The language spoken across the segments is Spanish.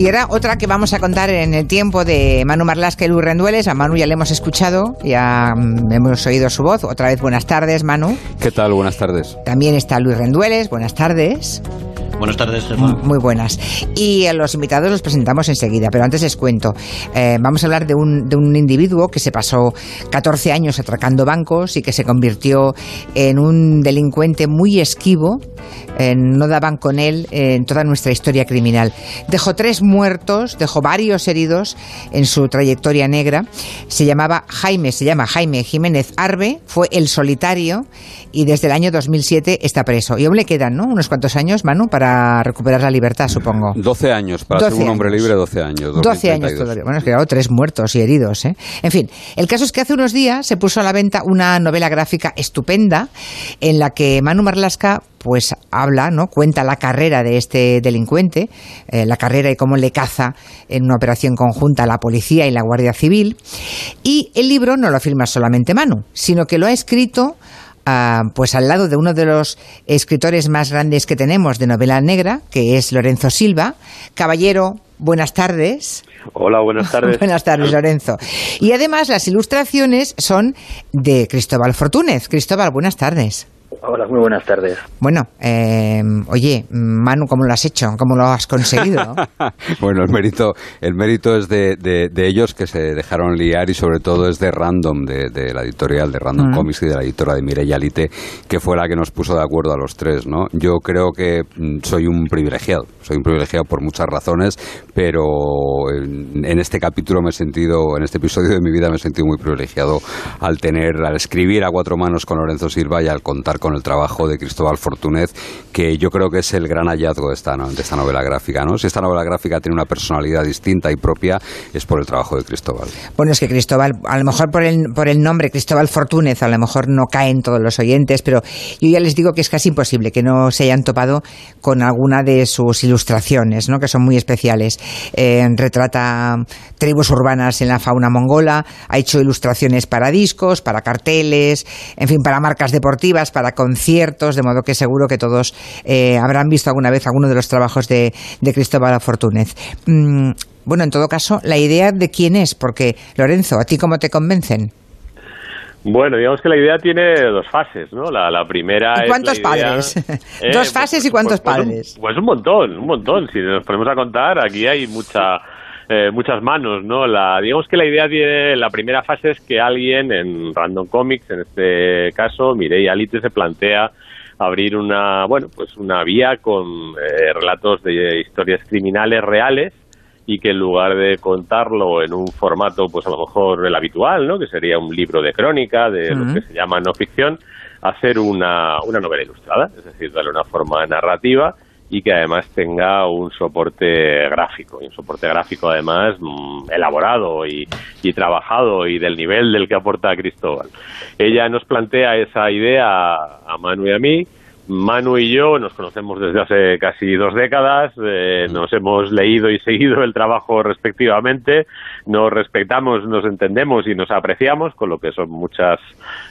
Y era otra que vamos a contar en el tiempo de Manu Marlasca y Luis Rendueles. A Manu ya le hemos escuchado, ya mm, hemos oído su voz. Otra vez, buenas tardes, Manu. ¿Qué tal? Buenas tardes. También está Luis Rendueles, buenas tardes. Buenas tardes, Germán. Muy buenas. Y a los invitados los presentamos enseguida, pero antes les cuento. Eh, vamos a hablar de un, de un individuo que se pasó 14 años atracando bancos y que se convirtió en un delincuente muy esquivo. Eh, no daban con él en toda nuestra historia criminal. Dejó tres muertos, dejó varios heridos en su trayectoria negra. Se llamaba Jaime, se llama Jaime Jiménez Arbe, fue el solitario y desde el año 2007 está preso. Y aún le quedan, ¿no? Unos cuantos años, Manu, para recuperar la libertad, supongo. 12 años, para 12 ser un hombre libre, 12 años. 12 años 2032. todavía. Bueno, es que claro, tres muertos y heridos. ¿eh? En fin, el caso es que hace unos días se puso a la venta una novela gráfica estupenda en la que Manu Marlasca pues habla, ¿no? Cuenta la carrera de este delincuente, eh, la carrera y cómo le caza en una operación conjunta la policía y la Guardia Civil. Y el libro no lo firma solamente Manu, sino que lo ha escrito ah, pues al lado de uno de los escritores más grandes que tenemos de novela negra, que es Lorenzo Silva. Caballero, buenas tardes. Hola, buenas tardes. Buenas tardes, Lorenzo. Y además las ilustraciones son de Cristóbal Fortúnez. Cristóbal, buenas tardes. Hola, muy buenas tardes. Bueno, eh, oye, Manu, ¿cómo lo has hecho? ¿Cómo lo has conseguido? bueno, el mérito, el mérito es de, de- de ellos que se dejaron liar y sobre todo es de Random, de, de la editorial de Random Mm. Comics y de la editora de Mireia Lite, que fue la que nos puso de acuerdo a los tres, ¿no? Yo creo que mm, soy un privilegiado, soy un privilegiado por muchas razones, pero en, en este capítulo me he sentido, en este episodio de mi vida me he sentido muy privilegiado al tener, al escribir a cuatro manos con Lorenzo Silva y al contar con el trabajo de Cristóbal Fortúnez, que yo creo que es el gran hallazgo de esta, de esta novela gráfica, ¿no? Si esta novela gráfica tiene una personalidad distinta y propia, es por el trabajo de Cristóbal. Bueno, es que Cristóbal, a lo mejor por el, por el nombre Cristóbal Fortúnez, a lo mejor no caen todos los oyentes, pero yo ya les digo que es casi imposible que no se hayan topado con alguna de sus ilustraciones, ¿no? que son muy especiales. Eh, retrata tribus urbanas en la fauna mongola, ha hecho ilustraciones para discos, para carteles, en fin, para marcas deportivas, para conciertos, de modo que seguro que todos eh, habrán visto alguna vez alguno de los trabajos de, de Cristóbal Fortúnez. Mm, bueno, en todo caso, la idea de quién es, porque Lorenzo, ¿a ti cómo te convencen? Bueno, digamos que la idea tiene dos fases, ¿no? La, la primera ¿Y es cuántos la idea- padres? Eh, Dos fases y cuántos pues un- padres. pues un montón, un montón. Si nos ponemos a contar, aquí hay mucha, eh, muchas manos, ¿no? La, digamos que la idea tiene, la primera fase es que alguien en Random Comics, en este caso, Mireia Alite, se plantea abrir una, bueno, pues una vía con eh, relatos de historias criminales reales y que en lugar de contarlo en un formato, pues a lo mejor el habitual, ¿no? Que sería un libro de crónica, de lo que se llama no ficción, hacer una, una novela ilustrada, es decir, darle una forma narrativa y que además tenga un soporte gráfico, y un soporte gráfico además mm, elaborado y, y trabajado y del nivel del que aporta Cristóbal. Ella nos plantea esa idea a, Manu y a mí, Manu y yo nos conocemos desde hace casi dos décadas, eh, nos hemos leído y seguido el trabajo respectivamente, nos respetamos, nos entendemos y nos apreciamos, con lo que son muchas,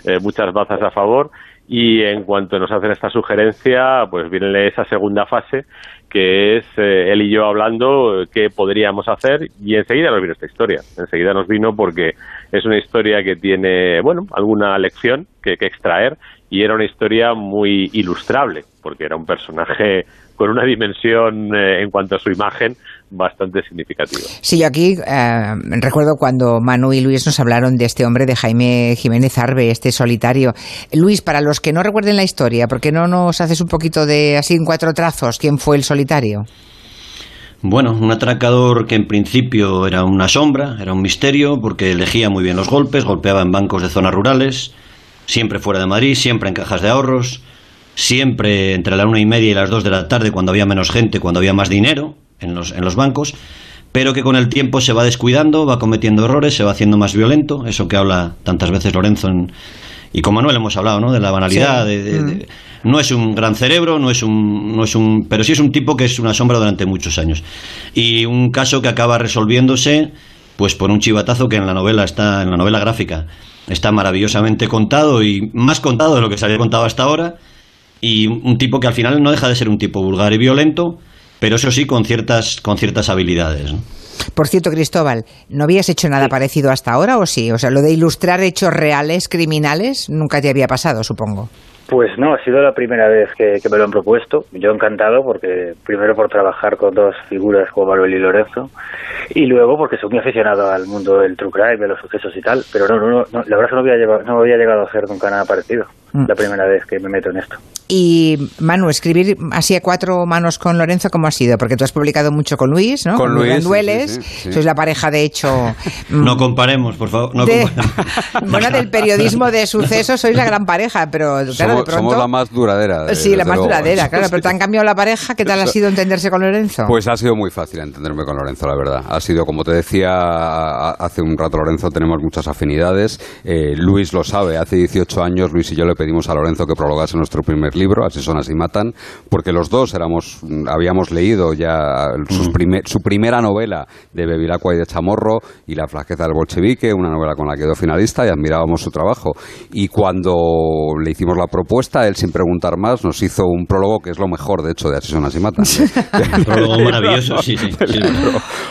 eh, muchas bazas a favor. Y en cuanto nos hacen esta sugerencia, pues viene esa segunda fase, que es eh, él y yo hablando eh, qué podríamos hacer, y enseguida nos vino esta historia. Enseguida nos vino porque es una historia que tiene, bueno, alguna lección que, que extraer, y era una historia muy ilustrable, porque era un personaje con una dimensión eh, en cuanto a su imagen bastante significativa. Sí, yo aquí eh, recuerdo cuando Manu y Luis nos hablaron de este hombre de Jaime Jiménez Arbe, este solitario. Luis, para los que no recuerden la historia, ¿por qué no nos haces un poquito de así en cuatro trazos quién fue el solitario? Bueno, un atracador que en principio era una sombra, era un misterio, porque elegía muy bien los golpes, golpeaba en bancos de zonas rurales, siempre fuera de Madrid, siempre en cajas de ahorros, siempre entre la una y media y las dos de la tarde, cuando había menos gente, cuando había más dinero en los, en los bancos, pero que con el tiempo se va descuidando, va cometiendo errores, se va haciendo más violento, eso que habla tantas veces Lorenzo en- y con Manuel hemos hablado, ¿no? De la banalidad, Sí. de- de- de- no es un gran cerebro, no es un, no es un, pero sí es un tipo que es una sombra durante muchos años. Y un caso que acaba resolviéndose, pues por un chivatazo que en la novela está, en la novela gráfica, está maravillosamente contado y más contado de lo que se había contado hasta ahora. Y un tipo que al final no deja de ser un tipo vulgar y violento, pero eso sí con ciertas, con ciertas habilidades. Por cierto, Cristóbal, ¿no habías hecho nada parecido hasta ahora o sí? O sea, lo de ilustrar hechos reales, criminales, nunca te había pasado, supongo. Pues no, ha sido la primera vez que, me lo han propuesto. Yo encantado porque primero por trabajar con dos figuras como Manuel y Lorenzo y luego porque soy muy aficionado al mundo del true crime, de los sucesos y tal. Pero no, no, no, la verdad es que no había, no había llegado a hacer nunca nada parecido. Mm. La primera vez que me meto en esto. Y Manu, escribir así a cuatro manos con Lorenzo, ¿cómo ha sido? Porque tú has publicado mucho con Luis, ¿no? Con, Luis. Dueles. Sois la pareja, de hecho. no comparemos, por favor. No bueno, del periodismo de sucesos sois la gran pareja, pero claro, de pronto. Somos la más duradera. sí, la más duradera, claro. Pero te han cambiado la pareja. ¿Qué tal ha sido entenderse con Lorenzo? Pues ha sido muy fácil entenderme con Lorenzo, la verdad. Ha sido, como te decía hace un rato, Lorenzo, tenemos muchas afinidades. Eh, Luis lo sabe. Hace 18 años, Luis y yo le pedimos a Lorenzo que prologase nuestro primer libro, Así son, así matan, porque los dos éramos, habíamos leído ya mm. su primera novela de Bevilacqua y de Chamorro y La flaqueza del bolchevique, una novela con la que quedó finalista y admirábamos su trabajo. Y cuando le hicimos la propuesta, él sin preguntar más nos hizo un prólogo que es lo mejor, de hecho, de Así son, así matan. un prólogo maravilloso, sí, sí.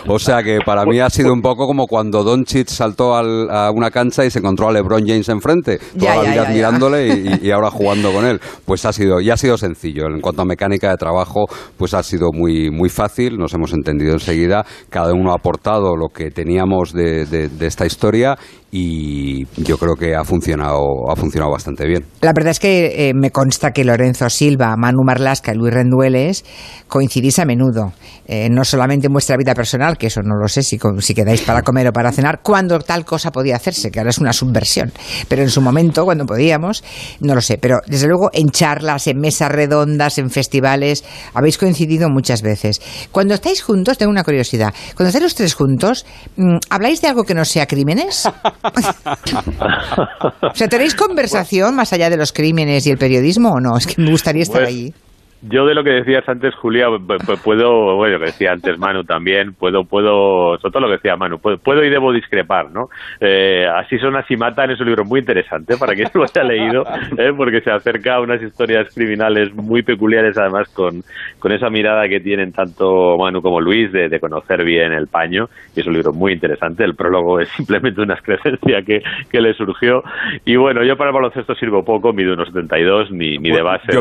o sea que para mí ha sido un poco como cuando Don Chit saltó a una cancha y se encontró a LeBron James enfrente, toda la vida admirándole y, y ahora jugando con él. Pues ha sido, y ha sido sencillo. En cuanto a mecánica de trabajo, pues ha sido muy, muy fácil, nos hemos entendido enseguida, cada uno ha aportado lo que teníamos de, de esta historia y yo creo que ha funcionado, ha funcionado bastante bien. La verdad es que eh, me consta que Lorenzo Silva, Manu Marlasca y Luis Rendueles coincidís a menudo, eh, no solamente en vuestra vida personal, que eso no lo sé si, si quedáis para comer o para cenar, cuando tal cosa podía hacerse, que ahora es una subversión, pero en su momento, cuando podíamos, no lo sé, pero desde luego en charlas, en mesas redondas, en festivales, habéis coincidido muchas veces. Cuando estáis juntos, tengo una curiosidad, cuando estáis los tres juntos, mm, ¿habláis de algo que no sea crímenes? o sea, ¿tenéis conversación más allá de los crímenes y el periodismo o no? Es que me gustaría estar pues, ahí. Yo de lo que decías antes, Julia, puedo, bueno, que decía antes Manu también, puedo, puedo, sobre todo lo que decía Manu, puedo, y debo discrepar, ¿no? Eh, así son, así matan, es un libro muy interesante para quien lo haya leído, ¿eh? porque se acerca a unas historias criminales muy peculiares, además con, con esa mirada que tienen tanto Manu como Luis de, de, conocer bien el paño, y es un libro muy interesante, el prólogo es simplemente una excrescencia que, que le surgió, y bueno, yo para el baloncesto sirvo poco, mido unos 72, ni, ni de base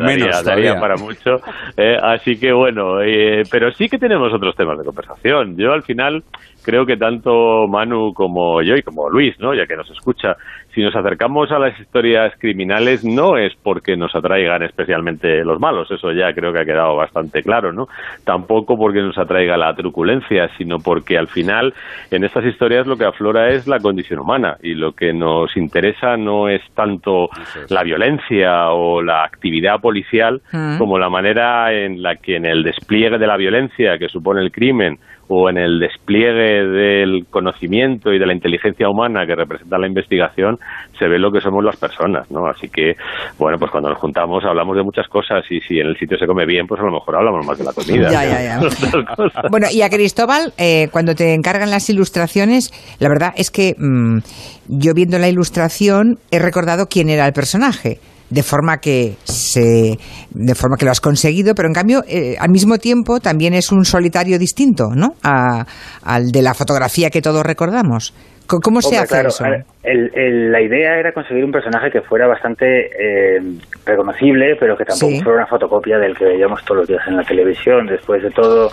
daría para mucho, eh, así que bueno, eh, pero sí que tenemos otros temas de conversación. Yo al final creo que tanto Manu como yo y como Luis, ¿no? ya que nos escucha, si nos acercamos a las historias criminales no es porque nos atraigan especialmente los malos, eso ya creo que ha quedado bastante claro, ¿no? Tampoco porque nos atraiga la truculencia, sino porque al final en estas historias lo que aflora es la condición humana y lo que nos interesa no es tanto la violencia o la actividad policial mm. como la manera en la que en el despliegue de la violencia que supone el crimen o en el despliegue del conocimiento y de la inteligencia humana que representa la investigación, se ve lo que somos las personas, ¿no? Así que, bueno, pues cuando nos juntamos hablamos de muchas cosas y si en el sitio se come bien, pues a lo mejor hablamos más de la comida. Ya, ya, ya. bueno, y a Cristóbal, eh, cuando te encargan las ilustraciones, la verdad es que mm, yo viendo la ilustración he recordado quién era el personaje de forma que se de forma que lo has conseguido pero en cambio eh, al mismo tiempo también es un solitario distinto no al de la fotografía que todos recordamos cómo se hace eso la idea era conseguir un personaje que fuera bastante eh, reconocible pero que tampoco fuera una fotocopia del que veíamos todos los días en la televisión. Después de todo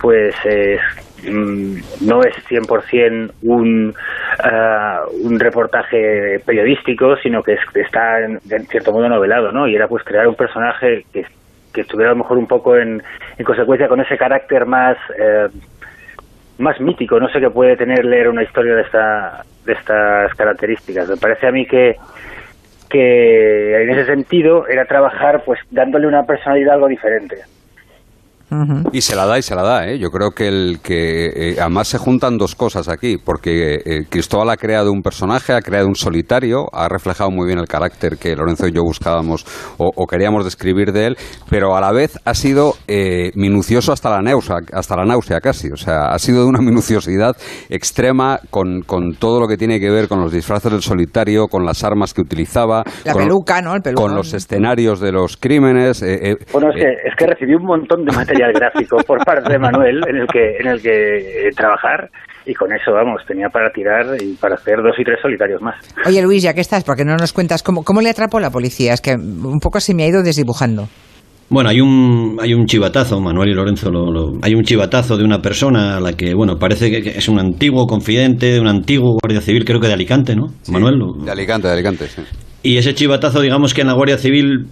pues es Mm, no es 100% un, uh, un reportaje periodístico, sino que está en, cierto modo novelado, ¿no? Y era pues crear un personaje que, que estuviera a lo mejor un poco en, en consecuencia con ese carácter más eh, más mítico, no sé qué puede tener leer una historia de esta de estas características. Me parece a mí que que en ese sentido era trabajar pues dándole una personalidad algo diferente. Y se la da y se la da, ¿eh? Yo creo que el que eh, además se juntan dos cosas aquí, porque eh, Cristóbal ha creado un personaje, ha creado un solitario, ha reflejado muy bien el carácter que Lorenzo y yo buscábamos o, queríamos describir de él, pero a la vez ha sido eh, minucioso hasta la náusea, hasta la náusea casi, o sea, ha sido de una minuciosidad extrema con, con todo lo que tiene que ver con los disfraces del solitario, con las armas que utilizaba, la con, peluca, ¿no? con los escenarios de los crímenes. bueno, es que, es que recibí un montón de material material gráfico por parte de Manuel en el que, en el que trabajar y con eso, vamos, tenía para tirar y para hacer dos y tres solitarios más. Oye, Luis, ya que estás, ¿por qué no nos cuentas cómo, cómo le atrapó la policía? Es que un poco se me ha ido desdibujando. Bueno, hay un, hay un chivatazo, Manuel y Lorenzo, lo, hay un chivatazo de una persona a la que, bueno, parece que es un antiguo confidente de un antiguo guardia civil, creo que de Alicante, ¿no? Manuel. De Alicante, de Alicante, sí. Y ese chivatazo, digamos que en la Guardia Civil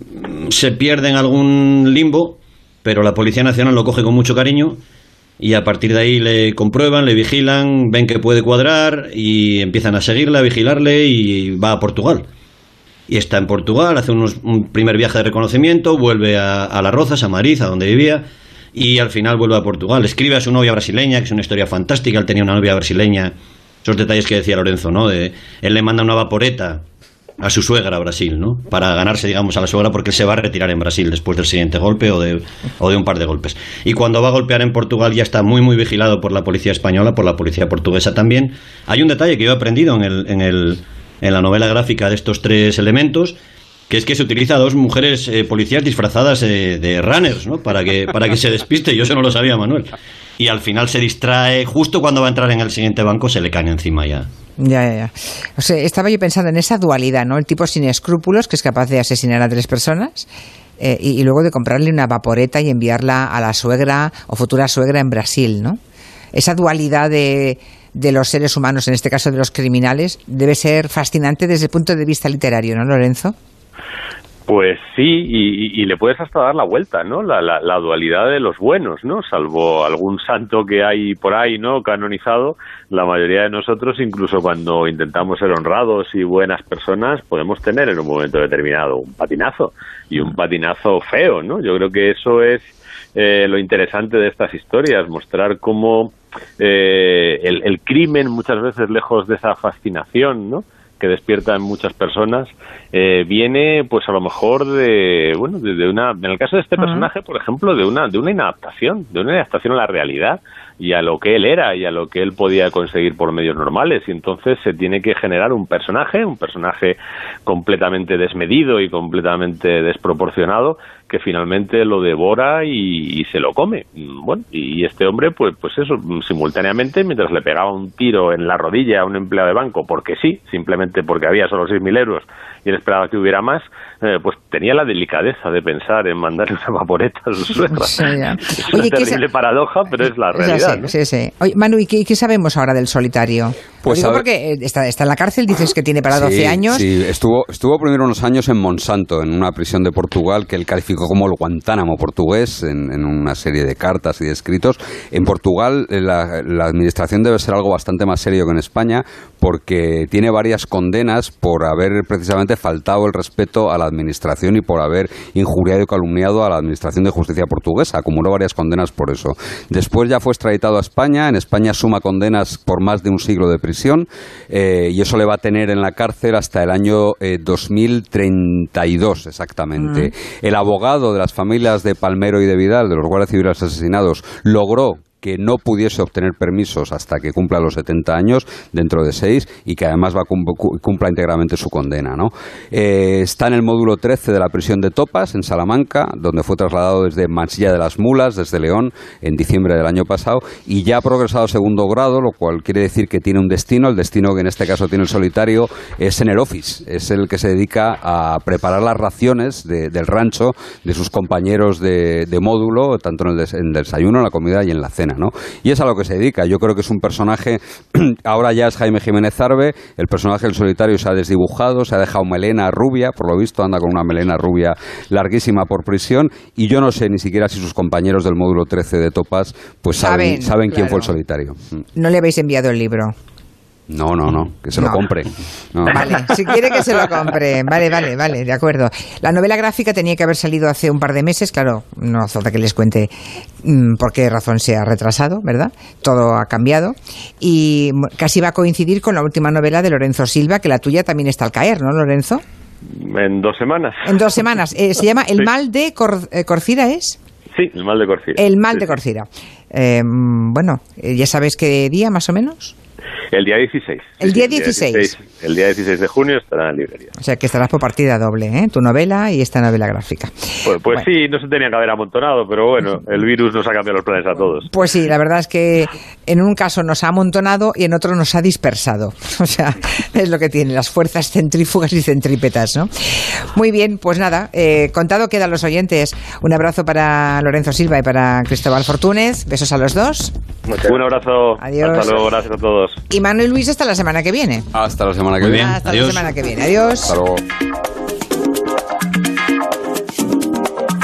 se pierde en algún limbo, pero la Policía Nacional lo coge con mucho cariño y a partir de ahí le comprueban, le vigilan, ven que puede cuadrar y empiezan a seguirle, a vigilarle y va a Portugal y está en Portugal, hace unos, un primer viaje de reconocimiento, vuelve a, a Las Rozas, a Madrid, a donde vivía, y al final vuelve a Portugal. Escribe a su novia brasileña, que es una historia fantástica, él tenía una novia brasileña, esos detalles que decía Lorenzo, ¿no? De, él le manda una vaporeta a su suegra a Brasil, ¿no? Para ganarse, digamos, a la suegra porque se va a retirar en Brasil después del siguiente golpe o de, o de un par de golpes. Y cuando va a golpear en Portugal ya está muy, muy vigilado por la policía española, por la policía portuguesa también. Hay un detalle que yo he aprendido en el, en el en la novela gráfica de estos tres elementos, que es que se utiliza a dos mujeres eh, policías disfrazadas de runners, ¿no? Para que, para que se despiste. Yo eso no lo sabía, Manuel. Y al final se distrae, justo cuando va a entrar en el siguiente banco se le cae encima ya. Ya, ya, ya. O sea, estaba yo pensando en esa dualidad, ¿no? El tipo sin escrúpulos, que es capaz de asesinar a tres personas, eh, y, y, luego de comprarle una vaporeta y enviarla a la suegra o futura suegra en Brasil, ¿no? Esa dualidad de de los seres humanos, en este caso de los criminales, debe ser fascinante desde el punto de vista literario, ¿no, Lorenzo? Pues sí, y, le puedes hasta dar la vuelta, ¿no? La, la, dualidad de los buenos, ¿no? Salvo algún santo que hay por ahí, ¿no? Canonizado, la mayoría de nosotros, incluso cuando intentamos ser honrados y buenas personas, podemos tener en un momento determinado un patinazo, y un patinazo feo, ¿no? Yo creo que eso es eh, lo interesante de estas historias, mostrar cómo eh, el, crimen muchas veces lejos de esa fascinación, ¿no? Que despierta en muchas personas eh, viene pues a lo mejor de bueno de, una en el caso de este personaje por ejemplo de una de una inadaptación de una inadaptación a la realidad y a lo que él era y a lo que él podía conseguir por medios normales. Y entonces se tiene que generar un personaje un personaje completamente desmedido y completamente desproporcionado que finalmente lo devora y, se lo come. Bueno, y este hombre, pues, pues eso, simultáneamente, mientras le pegaba un tiro en la rodilla a un empleado de banco, porque sí, simplemente porque había solo 6.000 euros y él esperaba que hubiera más, eh, pues tenía la delicadeza de pensar en mandarle una vaporeta a su suegra. es una terrible paradoja, pero es la realidad. Sí, sí, Oye, Manu, ¿y qué, sabemos ahora del solitario? Pues digo porque eh, está, está, en la cárcel, dices que tiene para 12 años. Sí, estuvo, estuvo primero unos años en Monsanto, en una prisión de Portugal que él calificó como el Guantánamo portugués, en, una serie de cartas y de escritos. En Portugal eh, la, la administración debe ser algo bastante más serio que en España, porque tiene varias condenas por haber precisamente faltado el respeto a la administración y por haber injuriado y calumniado a la administración de justicia portuguesa. Acumuló varias condenas por eso. Después ya fue extraditado a España. En España suma condenas por más de un siglo de prisión eh, y eso le va a tener en la cárcel hasta el año 2032 eh, exactamente. El abogado de las familias de Palmero y de Vidal, de los guardias civiles asesinados, logró que no pudiese obtener permisos hasta que cumpla los 70 años, dentro de seis, y que además va cumpla íntegramente su condena. ¿no? Eh, está en el módulo 13 de la prisión de Topas, en Salamanca, donde fue trasladado desde Mansilla de las Mulas, desde León, en diciembre del año pasado, y ya ha progresado a segundo grado, lo cual quiere decir que tiene un destino. El destino que en este caso tiene el solitario es en el office, es el que se dedica a preparar las raciones del rancho de sus compañeros de, módulo, tanto en el desayuno, en la comida y en la cena. Y es a lo que se dedica. Yo creo que es un personaje, ahora ya es Jaime Jiménez Arbe, el personaje del solitario se ha desdibujado, se ha dejado melena rubia, por lo visto anda con una melena rubia larguísima por prisión, y yo no sé ni siquiera si sus compañeros del módulo 13 de Topas pues saben, saben, quién fue el solitario. No le habéis enviado el libro. No, no, no, que se lo compre. Vale, si quiere que se lo compre. Vale, vale, vale, de acuerdo. La novela gráfica tenía que haber salido hace un par de meses, claro, no hace falta que les cuente mm, por qué razón se ha retrasado, ¿verdad? Todo ha cambiado. Y casi va a coincidir con la última novela de Lorenzo Silva, que la tuya también está al caer, ¿no, Lorenzo? En dos semanas. En dos semanas. Eh, ¿Se llama El mal de eh, Corcira, es? Sí, el mal de Corcira. El mal de Corcira. Eh, bueno, ¿ya sabes qué día más o menos? El día 16. El día 16. El día 16 de junio estará en librería. O sea que estarás por partida doble, ¿eh? Tu novela y esta novela gráfica. Pues, pues sí, no se tenía que haber amontonado, pero bueno, el virus nos ha cambiado los planes a todos. Pues sí, la verdad es que en un caso nos ha amontonado y en otro nos ha dispersado. O sea, es lo que tiene, las fuerzas centrífugas y centrípetas, ¿no? Muy bien, pues nada, eh, contado quedan los oyentes. Un abrazo para Lorenzo Silva y para Cristóbal Fortúnez. Besos a los dos. Un abrazo. Adiós. Hasta luego, gracias a todos. Y Manuel Luis hasta la semana que viene. Hasta la semana que viene. Hasta la semana que viene. Adiós. Hasta luego.